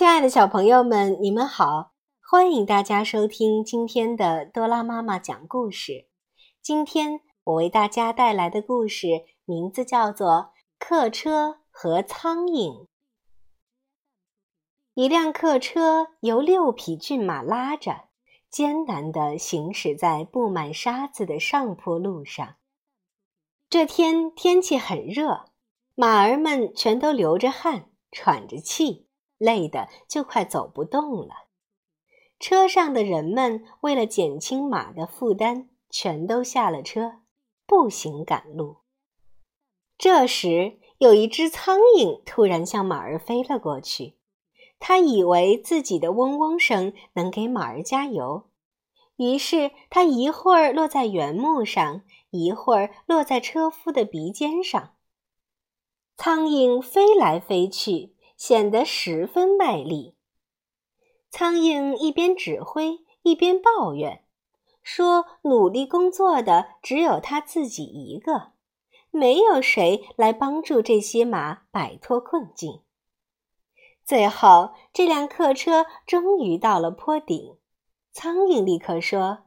亲爱的小朋友们，你们好！欢迎大家收听今天的多拉妈妈讲故事。今天我为大家带来的故事名字叫做《客车和苍蝇》。一辆客车由六匹骏马拉着，艰难地行驶在布满沙子的上坡路上。这天天气很热，马儿们全都流着汗，喘着气，累得就快走不动了。车上的人们为了减轻马的负担，全都下了车，步行赶路。这时，有一只苍蝇突然向马儿飞了过去，它以为自己的嗡嗡声能给马儿加油。于是，它一会儿落在原木上，一会儿落在车夫的鼻尖上。苍蝇飞来飞去，显得十分卖力。苍蝇一边指挥，一边抱怨，说：“努力工作的只有他自己一个，没有谁来帮助这些马摆脱困境。”最后，这辆客车终于到了坡顶。苍蝇立刻说：“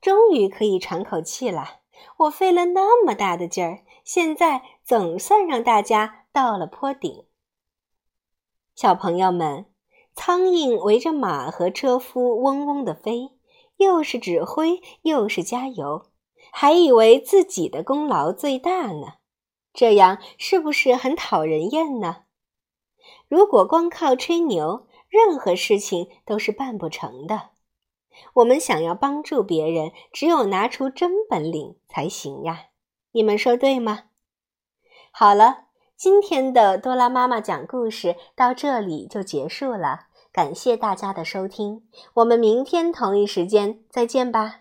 终于可以喘口气了！我费了那么大的劲儿，现在总算让大家到了坡顶。”小朋友们，苍蝇围着马和车夫嗡嗡地飞，又是指挥，又是加油，还以为自己的功劳最大呢。这样是不是很讨人厌呢？如果光靠吹牛，任何事情都是办不成的。我们想要帮助别人，只有拿出真本领才行呀！你们说对吗？好了，今天的多拉妈妈讲故事到这里就结束了，感谢大家的收听，我们明天同一时间再见吧。